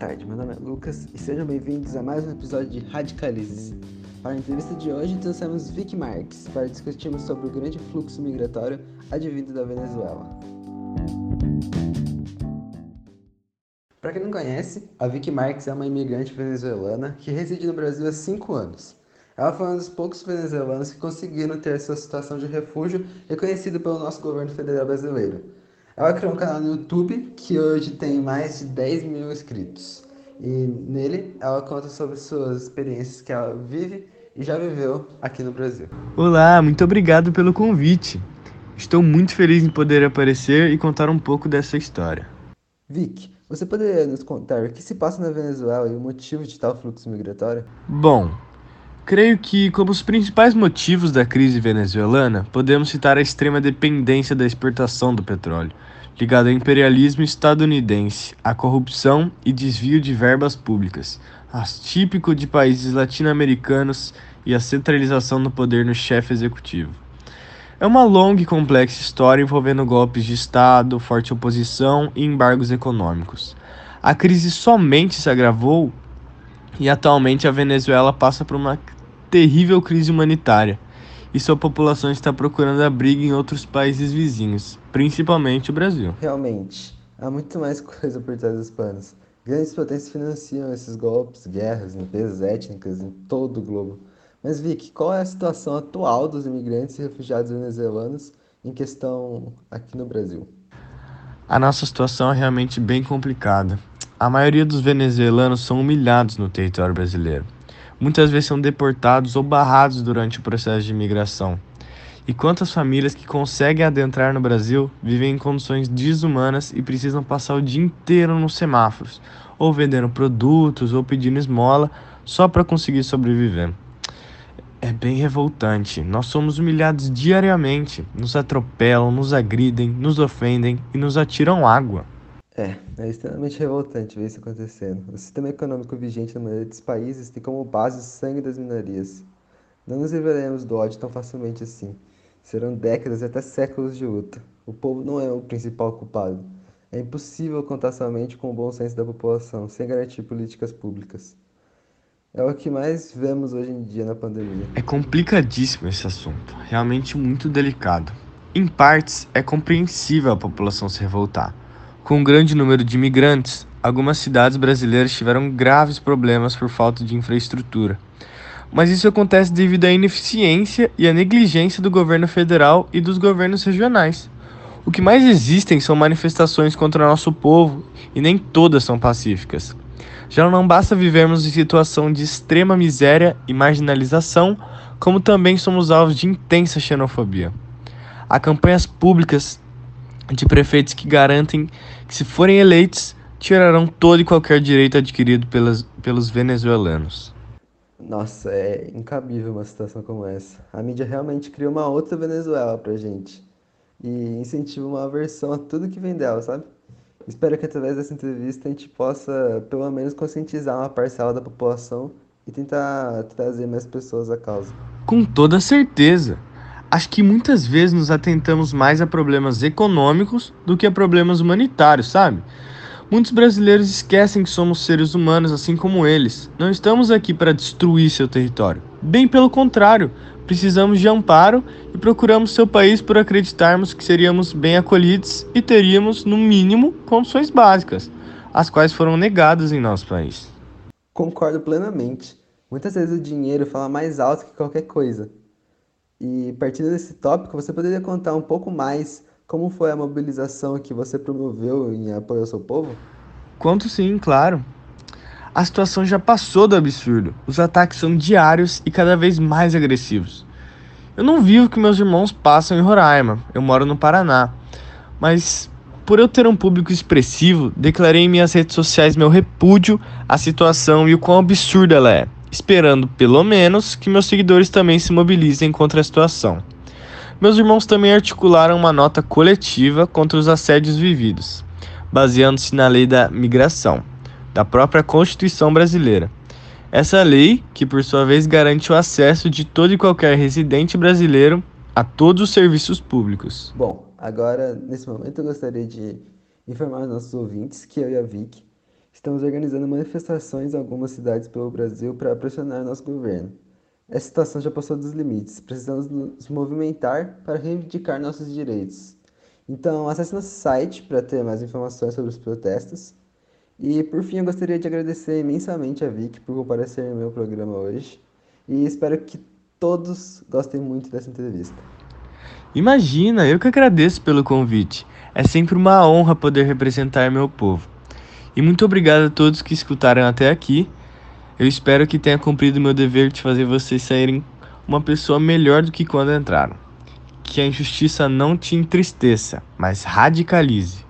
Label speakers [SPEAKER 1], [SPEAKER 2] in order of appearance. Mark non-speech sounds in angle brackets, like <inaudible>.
[SPEAKER 1] tarde, meu nome é Lucas e sejam bem-vindos a mais um episódio de Radicalizes. Para a entrevista de hoje, trouxemos Vic Marques para discutirmos sobre o grande fluxo migratório advindo da Venezuela. Para quem não conhece, a Vic Marques é uma imigrante venezuelana que reside no Brasil há 5 anos. Ela foi um dos poucos venezuelanos que conseguiram ter sua situação de refúgio reconhecida pelo nosso governo federal brasileiro. Ela criou um canal no YouTube que hoje tem mais de 10 mil inscritos. E nele ela conta sobre suas experiências que ela vive e já viveu aqui no Brasil.
[SPEAKER 2] Olá, muito obrigado pelo convite. Estou muito feliz em poder aparecer e contar um pouco dessa história.
[SPEAKER 1] Vic, você poderia nos contar o que se passa na Venezuela e o motivo de tal fluxo migratório?
[SPEAKER 2] Bom, creio que, como os principais motivos da crise venezuelana, podemos citar a extrema dependência da exportação do petróleo, ligada ao imperialismo estadunidense, à corrupção e desvio de verbas públicas, as típico de países latino-americanos e a centralização do poder no chefe executivo. É uma longa e complexa história envolvendo golpes de Estado, forte oposição e embargos econômicos. A crise somente se agravou e atualmente a Venezuela passa por uma terrível crise humanitária e sua população está procurando abrigo em outros países vizinhos, principalmente o Brasil.
[SPEAKER 1] Realmente, há muito mais <laughs> coisa por trás dos panos. Grandes potências financiam esses golpes, guerras, limpezas étnicas em todo o globo. Mas Vic, qual é a situação atual dos imigrantes e refugiados venezuelanos em questão aqui no Brasil?
[SPEAKER 2] A nossa situação é realmente bem complicada. A maioria dos venezuelanos são humilhados no território brasileiro. Muitas vezes são deportados ou barrados durante o processo de imigração. E quantas famílias que conseguem adentrar no Brasil vivem em condições desumanas e precisam passar o dia inteiro nos semáforos, ou vendendo produtos ou pedindo esmola só para conseguir sobreviver. É bem revoltante. Nós somos humilhados diariamente. Nos atropelam, nos agridem, nos ofendem e nos atiram água.
[SPEAKER 1] É, é extremamente revoltante ver isso acontecendo. O sistema econômico vigente na maioria dos países tem como base o sangue das minorias. Não nos livraremos do ódio tão facilmente assim. Serão décadas e até séculos de luta. O povo não é o principal culpado. É impossível contar somente com o bom senso da população, sem garantir políticas públicas. É o que mais vemos hoje em dia na pandemia.
[SPEAKER 2] É complicadíssimo esse assunto, realmente muito delicado. Em partes, é compreensível a população se revoltar. Com um grande número de imigrantes, algumas cidades brasileiras tiveram graves problemas por falta de infraestrutura mas isso acontece devido à ineficiência e à negligência do governo federal e dos governos regionais. O que mais existem são manifestações contra nosso povo e nem todas são pacíficas. Já não basta vivermos em situação de extrema miséria e marginalização, como também somos alvos de intensa xenofobia. Há campanhas públicas de prefeitos que garantem que, se forem eleitos, tirarão todo e qualquer direito adquirido pelas, pelos venezuelanos.
[SPEAKER 1] Nossa, é incabível uma situação como essa. A mídia realmente cria uma outra Venezuela pra gente e incentiva uma aversão a tudo que vem dela, sabe? Espero que através dessa entrevista a gente possa, pelo menos, conscientizar uma parcela da população e tentar trazer mais pessoas à causa.
[SPEAKER 2] Com toda certeza. Acho que muitas vezes nos atentamos mais a problemas econômicos do que a problemas humanitários, sabe? Muitos brasileiros esquecem que somos seres humanos assim como eles. Não estamos aqui para destruir seu território. Bem pelo contrário, precisamos de amparo e procuramos seu país por acreditarmos que seríamos bem acolhidos e teríamos, no mínimo, condições básicas, as quais foram negadas em nosso país.
[SPEAKER 1] Concordo plenamente. Muitas vezes o dinheiro fala mais alto que qualquer coisa. E partindo desse tópico, você poderia contar um pouco mais como foi a mobilização que você promoveu em apoio ao seu povo?
[SPEAKER 2] Conto sim, claro. A situação já passou do absurdo. Os ataques são diários e cada vez mais agressivos. Eu não vivo o que meus irmãos passam em Roraima. Eu moro no Paraná. Mas por eu ter um público expressivo, declarei em minhas redes sociais meu repúdio à situação e o quão absurda ela é, esperando pelo menos que meus seguidores também se mobilizem contra a situação. Meus irmãos também articularam uma nota coletiva contra os assédios vividos, baseando-se na lei da migração, da própria Constituição brasileira. Essa lei, que por sua vez garante o acesso de todo e qualquer residente brasileiro a todos os serviços públicos.
[SPEAKER 1] Bom, agora, nesse momento, eu gostaria de informar os nossos ouvintes que eu e a Vic Estamos organizando manifestações em algumas cidades pelo Brasil para pressionar nosso governo. Essa situação já passou dos limites. Precisamos nos movimentar para reivindicar nossos direitos. Então, acesse nosso site para ter mais informações sobre os protestos. E, por fim, eu gostaria de agradecer imensamente a Vicky por comparecer no meu programa hoje. E espero que todos gostem muito dessa entrevista.
[SPEAKER 2] Imagina, eu que agradeço pelo convite. É sempre uma honra poder representar meu povo. E muito obrigado a todos que escutaram até aqui. Eu espero que tenha cumprido meu dever de fazer vocês saírem uma pessoa melhor do que quando entraram. Que a injustiça não te entristeça, mas radicalize.